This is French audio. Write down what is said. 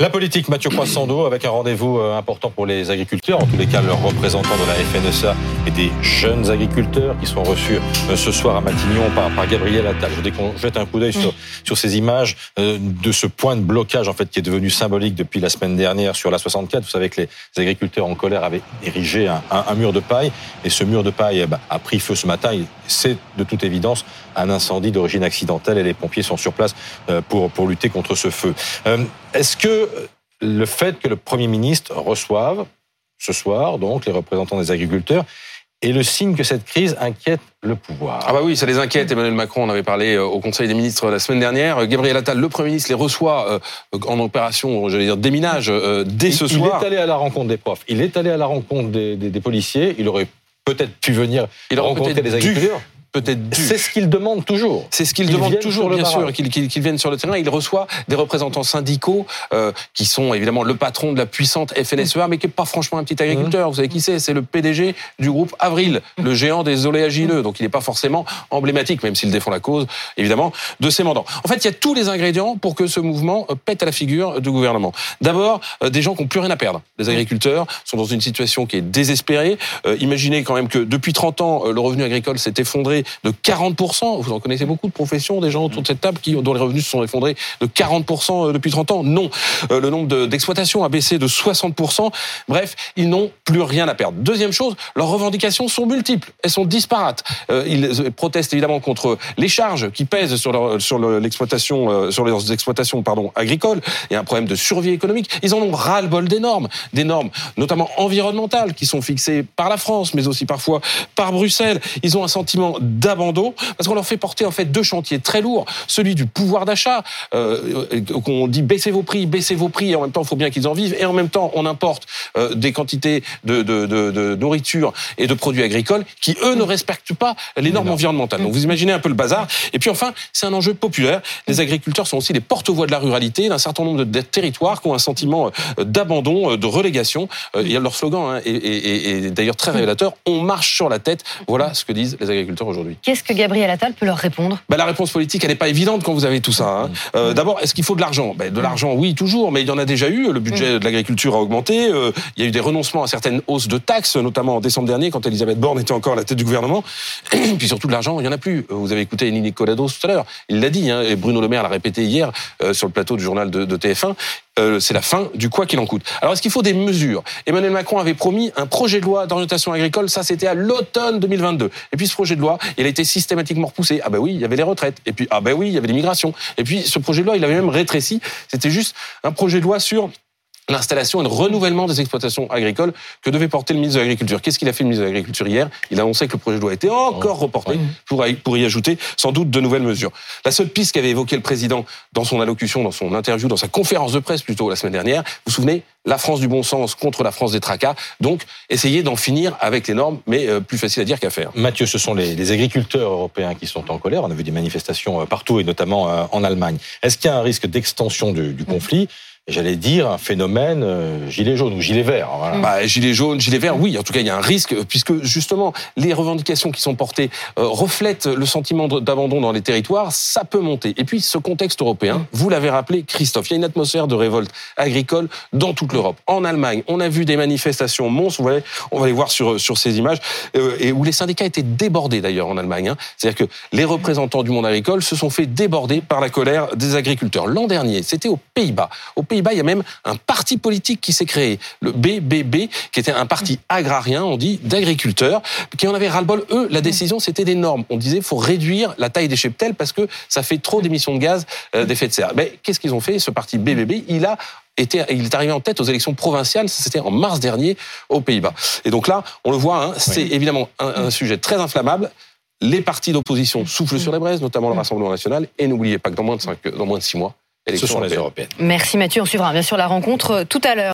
La politique, Mathieu Croissando, avec un rendez-vous euh, important pour les agriculteurs, en tous les cas leurs représentants de la FNSA et des jeunes agriculteurs qui sont reçus euh, ce soir à Matignon par, par Gabriel Attal. Je voudrais qu'on jette un coup d'œil sur, sur ces images euh, de ce point de blocage en fait qui est devenu symbolique depuis la semaine dernière sur la 64. Vous savez que les agriculteurs en colère avaient érigé un, un, mur de paille et ce mur de paille bah, a pris feu ce matin. C'est de toute évidence un incendie d'origine accidentelle et les pompiers sont sur place pour, pour lutter contre ce feu. Est-ce que le fait que le Premier ministre reçoive ce soir donc les représentants des agriculteurs est le signe que cette crise inquiète le pouvoir. Ah bah oui, ça les inquiète. Emmanuel Macron en avait parlé euh, au Conseil des ministres la semaine dernière. Gabriel Attal, le Premier ministre, les reçoit euh, en opération, j'allais dire, déminage euh, dès ce soir. Il est allé à la rencontre des profs, il est allé à la rencontre des, des, policiers, il aurait peut-être pu venir il rencontrer des agriculteurs peut-être C'est ce qu'il demande toujours. C'est ce qu'il demande toujours, bien sûr, qu'il qu vienne sur le terrain. Il reçoit des représentants syndicaux euh, qui sont évidemment le patron de la puissante FNSEA, mais qui n'est pas franchement un petit agriculteur. Mmh. Vous savez qui c'est? C'est le PDG du groupe Avril, mmh. le géant des oléagineux. Donc il n'est pas forcément emblématique, même s'il défend la cause, évidemment, de ses mandants. En fait, il y a tous les ingrédients pour que ce mouvement euh, pète à la figure du gouvernement. D'abord, euh, des gens qui n'ont plus rien à perdre. Les agriculteurs sont dans une situation qui est désespérée. imaginez quand même que depuis 30 ans, le revenu agricole s'est effondré de 40%. Vous en connaissez beaucoup de professions, des gens autour de cette table qui, dont les revenus se sont effondrés de 40% euh, depuis 30 ans Non. Euh, le nombre d'exploitations a baissé de 60%. Bref, ils n'ont plus rien à perdre. Deuxième chose, leurs revendications sont multiples. Elles sont disparates. Euh, ils protestent évidemment contre les charges qui pèsent sur l'exploitation, sur leurs exploitations, pardon, agricoles. Il y a un problème de survie économique. Ils en ont ras-le-bol des normes. Des normes, notamment environnementales, qui sont fixées par la France, mais aussi parfois par Bruxelles. Ils ont un sentiment d'abandon parce qu'on leur fait porter en fait deux chantiers très lourds, celui du pouvoir d'achat, euh, qu'on dit baissez vos prix, baissez vos prix, et en même temps il faut bien qu'ils en vivent, et en même temps on importe euh, des quantités de, de, de, de, nourriture et de produits agricoles qui eux ne respectent pas les normes environnementales. Donc vous imaginez un peu le bazar. Et puis enfin c'est un enjeu populaire. Les agriculteurs sont aussi les porte-voix de la ruralité d'un certain nombre de territoires qui ont un sentiment euh, d'abandon, de relégation. Il y a leur slogan hein, et, d'ailleurs très révélateur. On marche sur la tête. Voilà ce que disent les agriculteurs aujourd'hui. Qu'est-ce que Gabriel Attal peut leur répondre? Bah, La réponse politique, elle n'est pas évidente quand vous avez tout ça. Hein. Euh, d'abord, est-ce qu'il faut de l'argent? Bah, De l'argent, oui, toujours, mais il y en a déjà eu. Le budget de l'agriculture a augmenté. Euh, il y a eu des renoncements à certaines hausses de taxes, notamment en décembre dernier, quand Elisabeth Borne était encore à la tête du gouvernement. Et puis surtout, de l'argent, il n'y en a plus. Vous avez écouté Nini Colados tout à l'heure. Il l'a dit, hein, et Bruno Le Maire l'a répété hier euh, sur le plateau du journal de, de TF1. Euh, c'est la fin du quoi qu'il en coûte. Alors est-ce qu'il faut des mesures? Emmanuel Macron avait promis un projet de loi d'orientation agricole, ça c'était à l'automne 2022. Et puis ce projet de loi, il a été systématiquement repoussé. Ah ben oui, il y avait les retraites. Et puis ah ben oui, il y avait l'immigration. Et puis ce projet de loi, il avait même rétréci. C'était juste un projet de loi sur l'installation et le renouvellement des exploitations agricoles que devait porter le ministre de l'Agriculture. Qu'est-ce qu'il a fait le ministre de l'Agriculture hier? Il a annoncé que le projet de loi était encore reporté pour, pour y ajouter sans doute de nouvelles mesures. La seule piste qu'avait évoqué le président dans son allocution, dans son interview, dans sa conférence de presse plutôt la semaine dernière, vous vous souvenez la France du bon sens contre la France des tracas. Donc, essayer d'en finir avec les normes, mais euh, plus facile à dire qu'à faire. Mathieu, ce sont les, les, agriculteurs européens qui sont en colère. On a vu des manifestations euh, partout, et notamment euh, en Allemagne. Est-ce qu'il y a un risque d'extension du, du conflit? J'allais dire, un phénomène euh, gilet jaune ou gilet vert. Voilà. Bah, gilet jaune, gilet vert, oui. En tout cas, il y a un risque, puisque justement, les revendications qui sont portées euh, reflètent le sentiment d'abandon dans les territoires. Ça peut monter. Et puis, ce contexte européen, vous l'avez rappelé, Christophe, il y a une atmosphère de révolte agricole dans toute l'Europe. En Allemagne, on a vu des manifestations monstres, vous voyez, on va les voir sur, sur ces images, euh, et où les syndicats étaient débordés d'ailleurs en Allemagne. Hein. C'est-à-dire que les représentants du monde agricole se sont fait déborder par la colère des agriculteurs. L'an dernier, c'était aux Pays-Bas. Aux Pays il y a même un parti politique qui s'est créé, le BBB, qui était un parti agrarien, on dit, d'agriculteurs, qui en avait ras-le-bol. Eux, la décision, c'était des normes. On disait, faut réduire la taille des cheptels parce que ça fait trop d'émissions de gaz euh, d'effet de serre. Mais qu'est-ce qu'ils ont fait Ce parti BBB, il a été, il est arrivé en tête aux élections provinciales, c'était en mars dernier aux Pays-Bas. Et donc là, on le voit, hein, c'est évidemment un, sujet très inflammable les partis d'opposition soufflent sur les braises, notamment le Rassemblement national. Et n'oubliez pas que dans moins de, cinq, dans moins de six mois, Ce sont les européennes. Merci Mathieu, on suivra bien sûr la rencontre tout à l'heure.